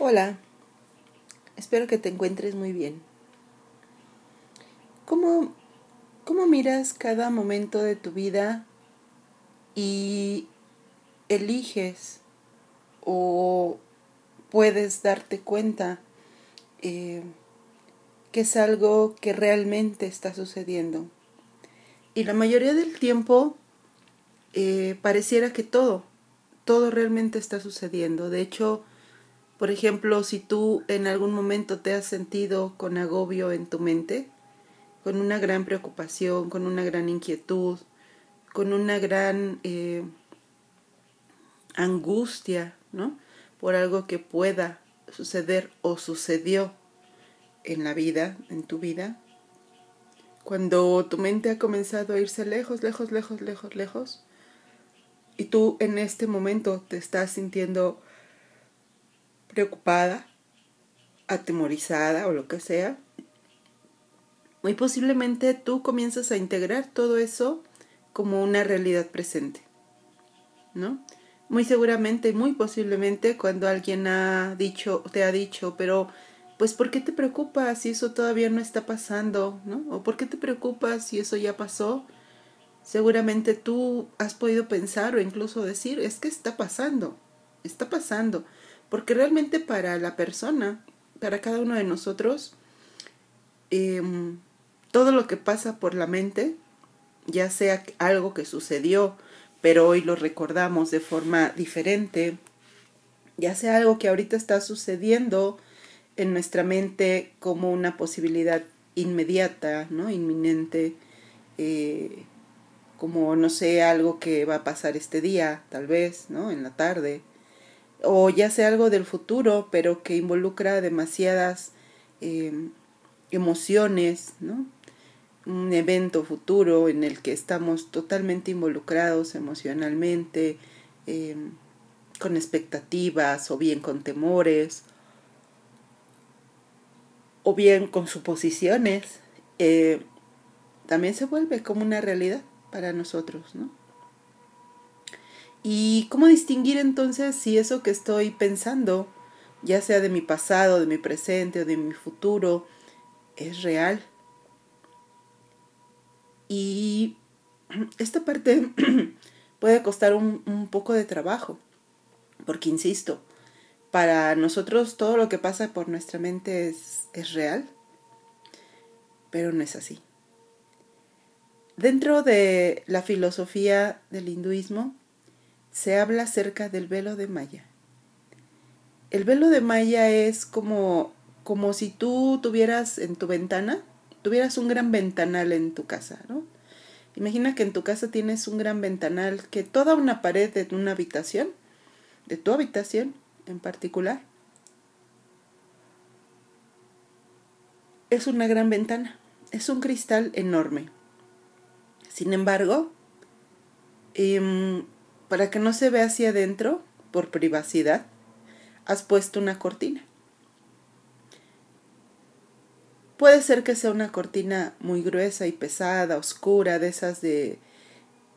Hola, espero que te encuentres muy bien. ¿Cómo, ¿Cómo miras cada momento de tu vida y eliges o puedes darte cuenta eh, que es algo que realmente está sucediendo? Y la mayoría del tiempo eh, pareciera que todo, todo realmente está sucediendo. De hecho, por ejemplo, si tú en algún momento te has sentido con agobio en tu mente, con una gran preocupación, con una gran inquietud, con una gran eh, angustia, ¿no? Por algo que pueda suceder o sucedió en la vida, en tu vida. Cuando tu mente ha comenzado a irse lejos, lejos, lejos, lejos, lejos, y tú en este momento te estás sintiendo preocupada, atemorizada o lo que sea, muy posiblemente tú comienzas a integrar todo eso como una realidad presente, ¿no? Muy seguramente, muy posiblemente cuando alguien ha dicho, te ha dicho, pero pues ¿por qué te preocupas si eso todavía no está pasando, ¿no? O ¿por qué te preocupas si eso ya pasó? Seguramente tú has podido pensar o incluso decir, es que está pasando, está pasando. Porque realmente para la persona, para cada uno de nosotros, em, todo lo que pasa por la mente, ya sea algo que sucedió, pero hoy lo recordamos de forma diferente, ya sea algo que ahorita está sucediendo en nuestra mente como una posibilidad inmediata, ¿no? Inminente, eh, como, no sé, algo que va a pasar este día, tal vez, ¿no? En la tarde, o ya sea algo del futuro, pero que involucra demasiadas em, emociones, ¿no? Un evento futuro en el que estamos totalmente involucrados emocionalmente, em, con expectativas o bien con temores o bien con suposiciones, eh, también se vuelve como una realidad para nosotros, ¿no? ¿Y cómo distinguir entonces si eso que estoy pensando, ya sea de mi pasado, de mi presente o de mi futuro, es real? Y esta parte puede costar un, poco de trabajo, porque insisto, para nosotros todo lo que pasa por nuestra mente es, es real, pero no es así. Dentro de la filosofía del hinduismo, se habla acerca del velo de Maya. El velo de Maya es como, como si tú tuvieras en tu ventana, tuvieras un gran ventanal en tu casa, ¿no? Imagina que en tu casa tienes un gran ventanal que toda una pared de una habitación, de tu habitación en particular, es una gran ventana, es un cristal enorme. Sin embargo, eh, para que no se vea hacia adentro, por privacidad, has puesto una cortina. Puede ser que sea una cortina muy gruesa y pesada, oscura, de esas de,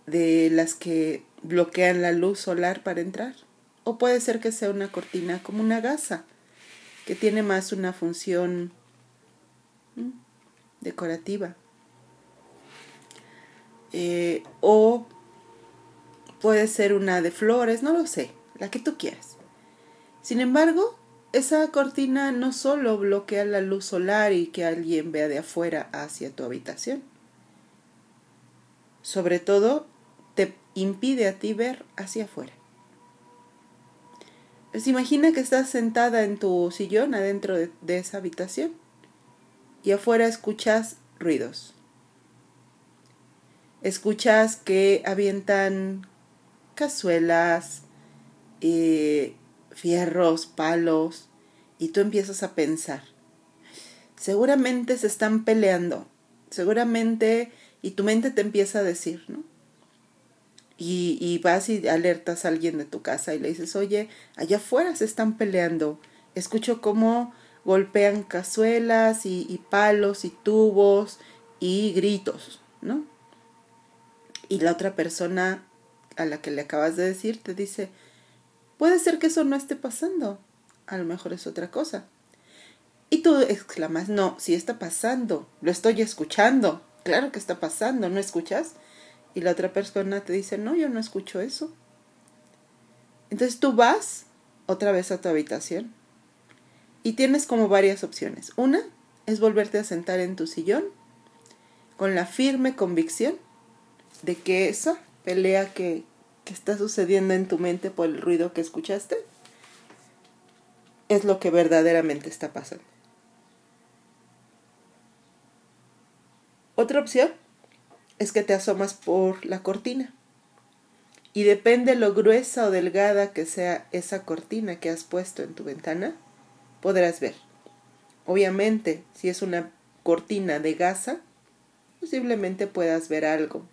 de las que bloquean la luz solar para entrar. O puede ser que sea una cortina como una gasa, que tiene más una función decorativa. Eh, o Puede ser una de flores, no lo sé, la que tú quieras. Sin embargo, esa cortina no solo bloquea la luz solar y que alguien vea de afuera hacia tu habitación. Sobre todo, te impide a ti ver hacia afuera. Pues imagina que estás sentada en tu sillón adentro de, de esa habitación y afuera escuchas ruidos. Escuchas que avientan cazuelas, eh, fierros, palos, y tú empiezas a pensar. Seguramente se están peleando, seguramente, y tu mente te empieza a decir, ¿no? Y, y vas y alertas a alguien de tu casa y le dices, oye, allá afuera se están peleando. Escucho cómo golpean cazuelas y, y palos y tubos y gritos, ¿no? Y la otra persona a la que le acabas de decir te dice, puede ser que eso no esté pasando. a lo mejor es otra cosa. Y tú exclamas, no, sí está pasando, lo estoy escuchando, claro que está pasando, ¿no escuchas? Y la otra persona te dice, no, yo no escucho eso. Entonces tú vas otra vez a tu habitación y tienes como varias opciones. Una es volverte a sentar en tu sillón con la firme convicción de que esa pelea que, que está sucediendo en tu mente por el ruido que escuchaste es lo que verdaderamente está pasando. Otra opción es que te asomas por la cortina. Y depende lo gruesa o delgada que sea esa cortina que has puesto en tu ventana, podrás ver. Obviamente, si es una cortina de gasa, posiblemente puedas ver algo.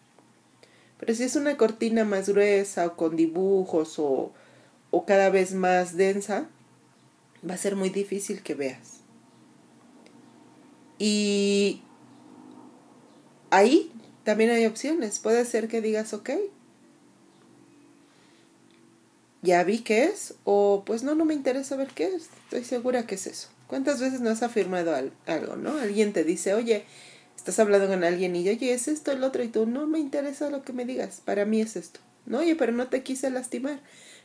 Pero si es una cortina más gruesa o con dibujos o, o cada vez más densa, va a ser muy difícil que veas. Y ahí también hay opciones. Puede ser que digas, ok, ya vi qué es, o pues no, no me interesa ver qué es. Estoy segura que es eso. ¿Cuántas veces no has afirmado algo, no? Alguien te dice, oye, estás hablando con alguien y oye, es esto, el otro, y tú, no me interesa lo que me digas, para mí es esto. No, oye, pero no te quise lastimar.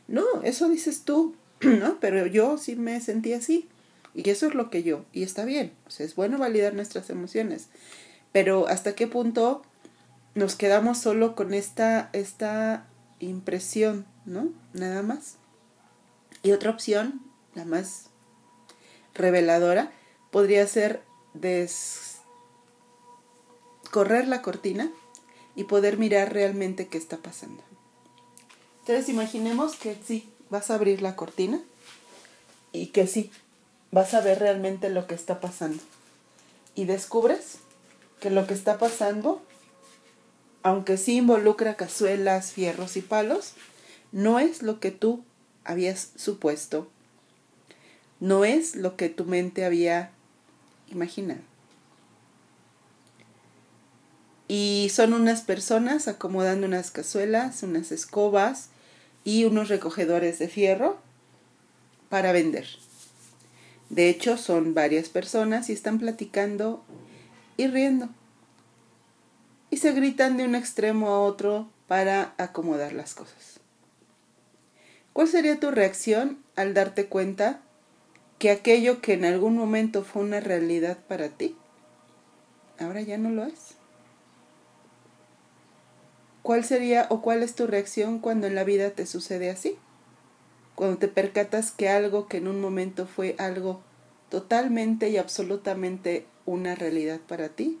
No, eso dices tú, ¿no? Pero yo sí me sentí así. Y eso es lo que yo, y está bien. O sea, es bueno validar nuestras emociones. Pero hasta qué punto nos quedamos solo con esta, esta impresión, ¿no? Nada más. Y otra opción, la más reveladora, podría ser correr la cortina y poder mirar realmente qué está pasando. Entonces imaginemos que sí, vas a abrir la cortina y que sí, vas a ver realmente lo que está pasando. Y descubres que lo que está pasando, aunque sí involucra cazuelas, fierros y palos, no es lo que tú habías supuesto, no es lo que tu mente había imaginado. Y son unas personas acomodando unas cazuelas, unas escobas y unos recogedores de fierro para vender. De hecho, son varias personas y están platicando y riendo. Y se gritan de un extremo a otro para acomodar las cosas. ¿Cuál sería tu reacción al darte cuenta que aquello que en algún momento fue una realidad para ti, ahora ya no lo es? ¿Cuál sería o cuál es tu reacción cuando en la vida te sucede así? Cuando te percatas que algo que en un momento fue algo totalmente y absolutamente una realidad para ti,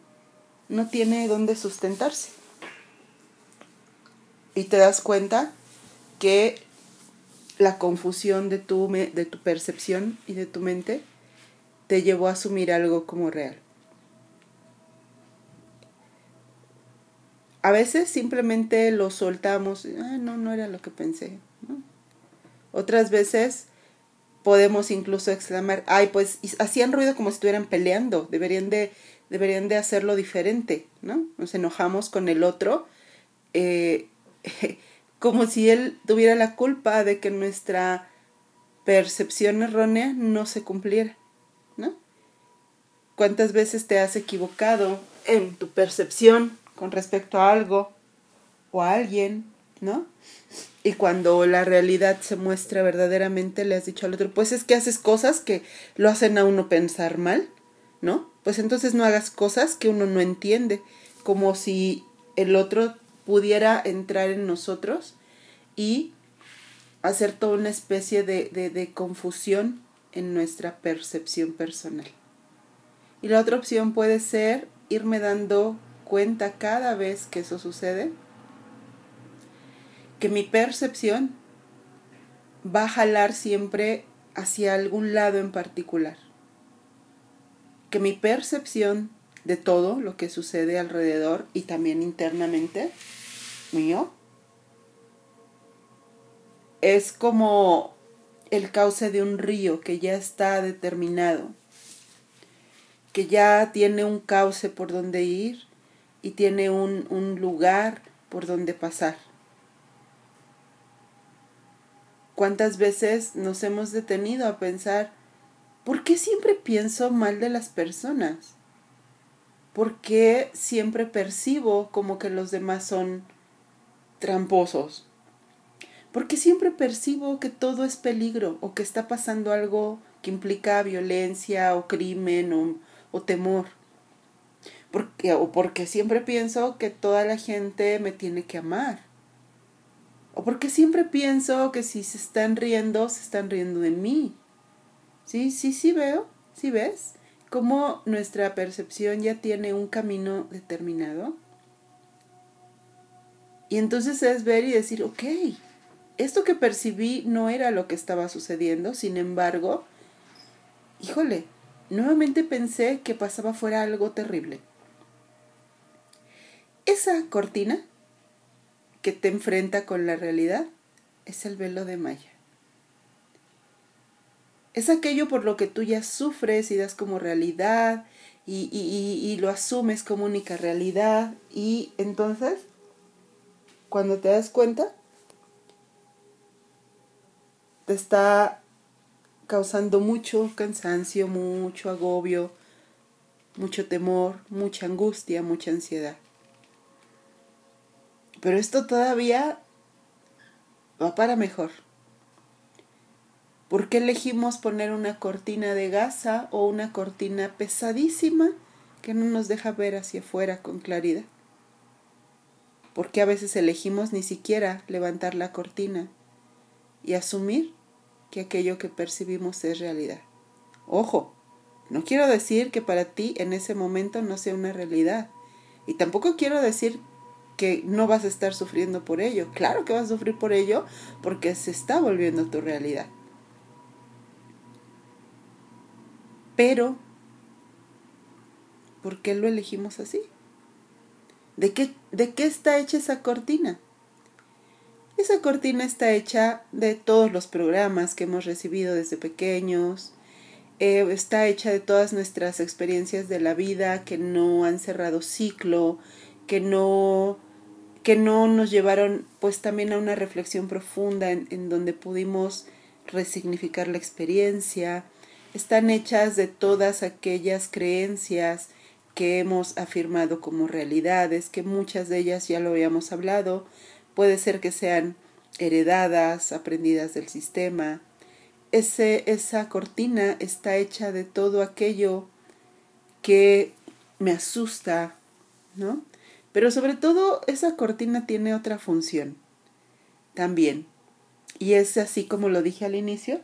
no tiene dónde sustentarse. Y te das cuenta que la confusión de tu, de tu percepción y de tu mente te llevó a asumir algo como real. A veces simplemente lo soltamos, ah, no, no era lo que pensé. Otras veces podemos incluso exclamar, ay, pues hacían ruido como si estuvieran peleando, deberían de, deberían de hacerlo diferente, ¿no? Nos enojamos con el otro, eh, como si él tuviera la culpa de que nuestra percepción errónea no se cumpliera, ¿no? ¿Cuántas veces te has equivocado en tu percepción con respecto a algo o a alguien, ¿no? Y cuando la realidad se muestra verdaderamente, le has dicho al otro, pues es que haces cosas que lo hacen a uno pensar mal, ¿no? Pues entonces no hagas cosas que uno no entiende, como si el otro pudiera entrar en nosotros y hacer toda una especie de, de, de confusión en nuestra percepción personal. Y la otra opción puede ser irme dando cuenta cada vez que eso sucede que mi percepción va a jalar siempre hacia algún lado en particular. Que mi percepción de todo lo que sucede alrededor y también internamente mío es como el cauce de un río que ya está determinado, que ya tiene un cauce por donde ir y tiene un, un lugar por donde pasar. ¿Cuántas veces nos hemos detenido a pensar, ¿por qué siempre pienso mal de las personas? ¿Por qué siempre percibo como que los demás son tramposos? ¿Por qué siempre percibo que todo es peligro o que está pasando algo que implica violencia o crimen o, o temor? Porque, o porque siempre pienso que toda la gente me tiene que amar. O porque siempre pienso que si se están riendo, se están riendo de mí. Sí, sí, sí veo, sí ves cómo nuestra percepción ya tiene un camino determinado. Y entonces es ver y decir, ok, esto que percibí no era lo que estaba sucediendo, sin embargo, híjole, nuevamente pensé que pasaba fuera algo terrible. Esa cortina que te enfrenta con la realidad es el velo de Maya. Es aquello por lo que tú ya sufres y das como realidad y, y, lo asumes como única realidad y entonces, cuando te das cuenta, te está causando mucho cansancio, mucho agobio, mucho temor, mucha angustia, mucha ansiedad. Pero esto todavía va para mejor. ¿Por qué elegimos poner una cortina de gasa o una cortina pesadísima que no nos deja ver hacia afuera con claridad? ¿Por qué a veces elegimos ni siquiera levantar la cortina y asumir que aquello que percibimos es realidad? Ojo, no quiero decir que para ti en ese momento no sea una realidad. Y tampoco quiero decir que no vas a estar sufriendo por ello. Claro que vas a sufrir por ello porque se está volviendo tu realidad. Pero, ¿por qué lo elegimos así? ¿De qué, ¿De qué está hecha esa cortina? Esa cortina está hecha de todos los programas que hemos recibido desde pequeños, eh, está hecha de todas nuestras experiencias de la vida que no han cerrado ciclo, que no que no nos llevaron pues también a una reflexión profunda en, donde pudimos resignificar la experiencia, están hechas de todas aquellas creencias que hemos afirmado como realidades, que muchas de ellas ya lo habíamos hablado, puede ser que sean heredadas, aprendidas del sistema. Ese, esa cortina está hecha de todo aquello que me asusta, ¿no? Pero sobre todo esa cortina tiene otra función también. Y es así como lo dije al inicio,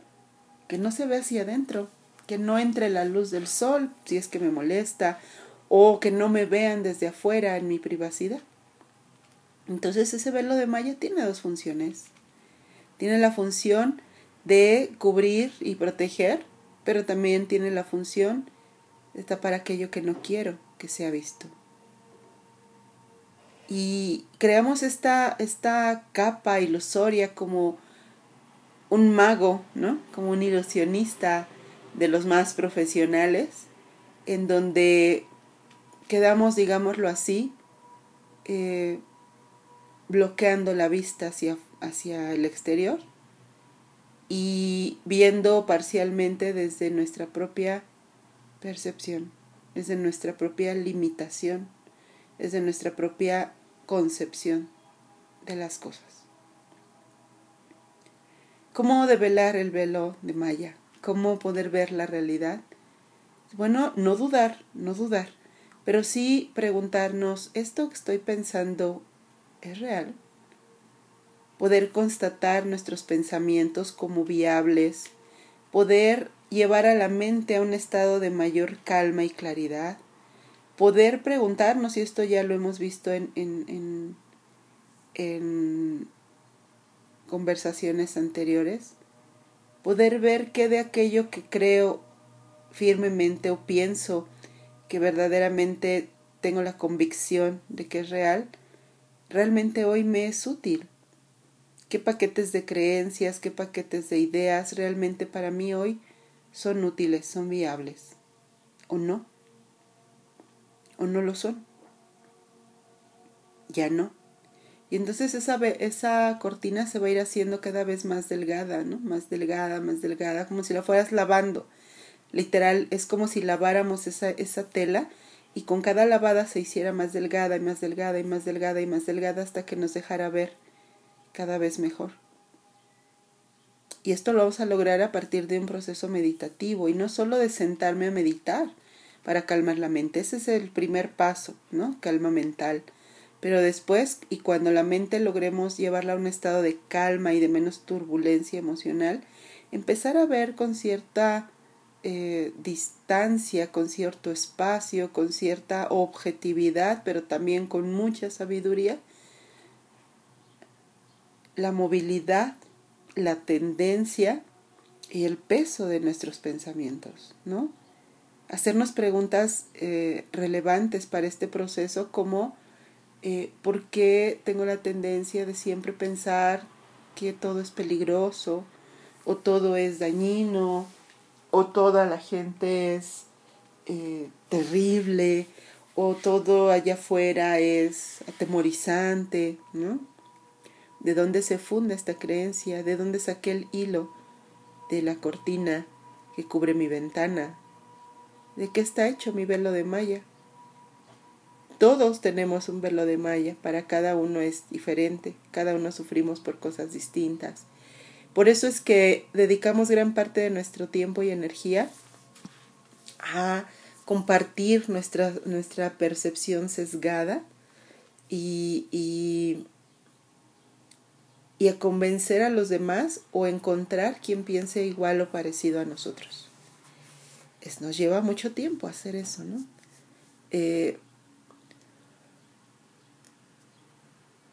que no se ve hacia adentro, que no entre la luz del sol si es que me molesta, o que no me vean desde afuera en mi privacidad. Entonces ese velo de malla tiene dos funciones. Tiene la función de cubrir y proteger, pero también tiene la función de tapar aquello que no quiero que sea visto y creamos esta, esta capa ilusoria como un mago, ¿no? Como un ilusionista de los más profesionales, en donde quedamos, digámoslo así, eh, bloqueando la vista hacia, hacia el exterior y viendo parcialmente desde nuestra propia percepción, desde nuestra propia limitación, desde nuestra propia concepción de las cosas. ¿Cómo develar el velo de Maya? ¿Cómo poder ver la realidad? Bueno, no dudar, no dudar, pero sí preguntarnos, ¿esto que estoy pensando es real? Poder constatar nuestros pensamientos como viables, poder llevar a la mente a un estado de mayor calma y claridad, poder preguntarnos, y esto ya lo hemos visto en, en, en, conversaciones anteriores, poder ver qué de aquello que creo firmemente o pienso que verdaderamente tengo la convicción de que es real, realmente hoy me es útil. ¿Qué paquetes de creencias, qué paquetes de ideas realmente para mí hoy son útiles, son viables? ¿O no? O no lo son. Ya no. Y entonces esa, esa cortina se va a ir haciendo cada vez más delgada, ¿no? Más delgada, más delgada, como si la fueras lavando. Literal, es como si laváramos esa, esa tela y con cada lavada se hiciera más delgada y más delgada y más delgada y más delgada hasta que nos dejara ver cada vez mejor. Y esto lo vamos a lograr a partir de un proceso meditativo y no solo de sentarme a meditar para calmar la mente. Ese es el primer paso, ¿no? Calma mental. Pero después, y cuando la mente logremos llevarla a un estado de calma y de menos turbulencia emocional, empezar a ver con cierta eh, distancia, con cierto espacio, con cierta objetividad, pero también con mucha sabiduría, la movilidad, la tendencia y el peso de nuestros pensamientos, ¿no? Hacernos preguntas eh, relevantes para este proceso como eh, por qué tengo la tendencia de siempre pensar que todo es peligroso o todo es dañino o toda la gente es eh, terrible o todo allá afuera es atemorizante, ¿no? ¿De dónde se funda esta creencia? ¿De dónde saqué el hilo de la cortina que cubre mi ventana? ¿De qué está hecho mi velo de malla? Todos tenemos un velo de malla, para cada uno es diferente, cada uno sufrimos por cosas distintas. Por eso es que dedicamos gran parte de nuestro tiempo y energía a compartir nuestra, nuestra percepción sesgada y, y, y a convencer a los demás o encontrar quien piense igual o parecido a nosotros. Es, nos lleva mucho tiempo hacer eso, ¿no? Eh,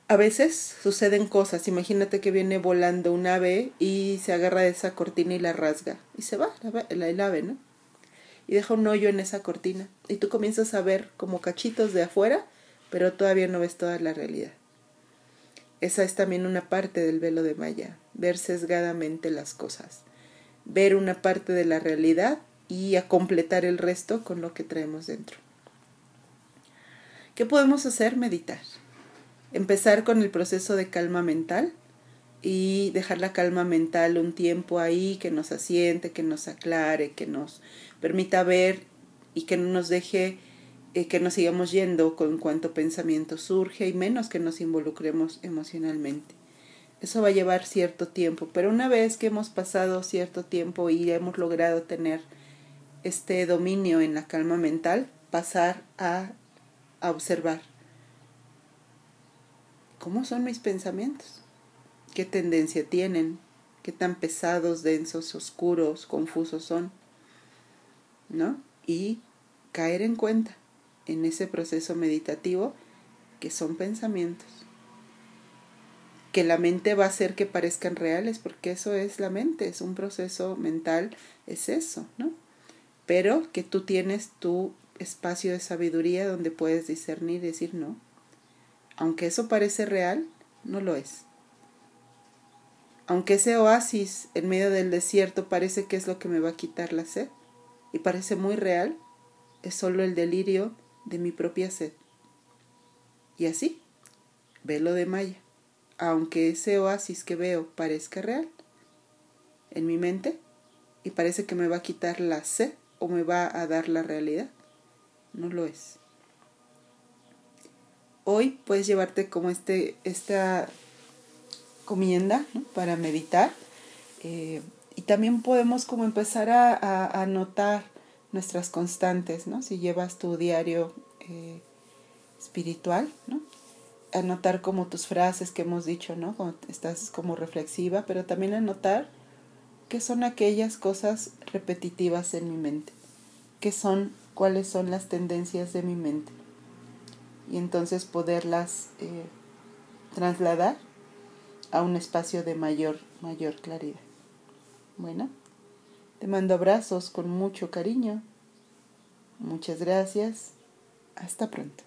a veces suceden cosas. Imagínate que viene volando un ave y se agarra de esa cortina y la rasga. Y se va el ave, ¿no? Y deja un hoyo en esa cortina. Y tú comienzas a ver como cachitos de afuera, pero todavía no ves toda la realidad. Esa es también una parte del velo de Maya, ver sesgadamente las cosas. Ver una parte de la realidad y a completar el resto con lo que traemos dentro. ¿Qué podemos hacer? Meditar empezar con el proceso de calma mental y dejar la calma mental un tiempo ahí que nos asiente, que nos aclare, que nos permita ver y que no nos deje eh, que nos sigamos yendo con cuanto pensamiento surge y menos que nos involucremos emocionalmente. Eso va a llevar cierto tiempo, pero una vez que hemos pasado cierto tiempo y hemos logrado tener este dominio en la calma mental, pasar a, a observar ¿Cómo son mis pensamientos? ¿Qué tendencia tienen? ¿Qué tan pesados, densos, oscuros, confusos son? ¿No? Y caer en cuenta en ese proceso meditativo que son pensamientos. Que la mente va a hacer que parezcan reales, porque eso es la mente, es un proceso mental, es eso, ¿no? Pero que tú tienes tu espacio de sabiduría donde puedes discernir y decir no, aunque eso parece real, no lo es. Aunque ese oasis en medio del desierto parece que es lo que me va a quitar la sed, y parece muy real, es solo el delirio de mi propia sed. Y así, velo de Maya, aunque ese oasis que veo parezca real, en mi mente, y parece que me va a quitar la sed me va a dar la realidad, no lo es hoy puedes llevarte como este, esta comienda para meditar. Eh, y también podemos como empezar a, a, notar nuestras constantes, ¿no? Si llevas tu diario eh, espiritual, ¿no? Anotar como tus frases que hemos dicho, ¿no? Estás como reflexiva, pero también anotar qué son aquellas cosas repetitivas en mi mente, qué son, cuáles son las tendencias de mi mente y entonces poderlas eh, trasladar a un espacio de mayor, mayor claridad. Bueno, te mando abrazos con mucho cariño. Muchas gracias. Hasta pronto.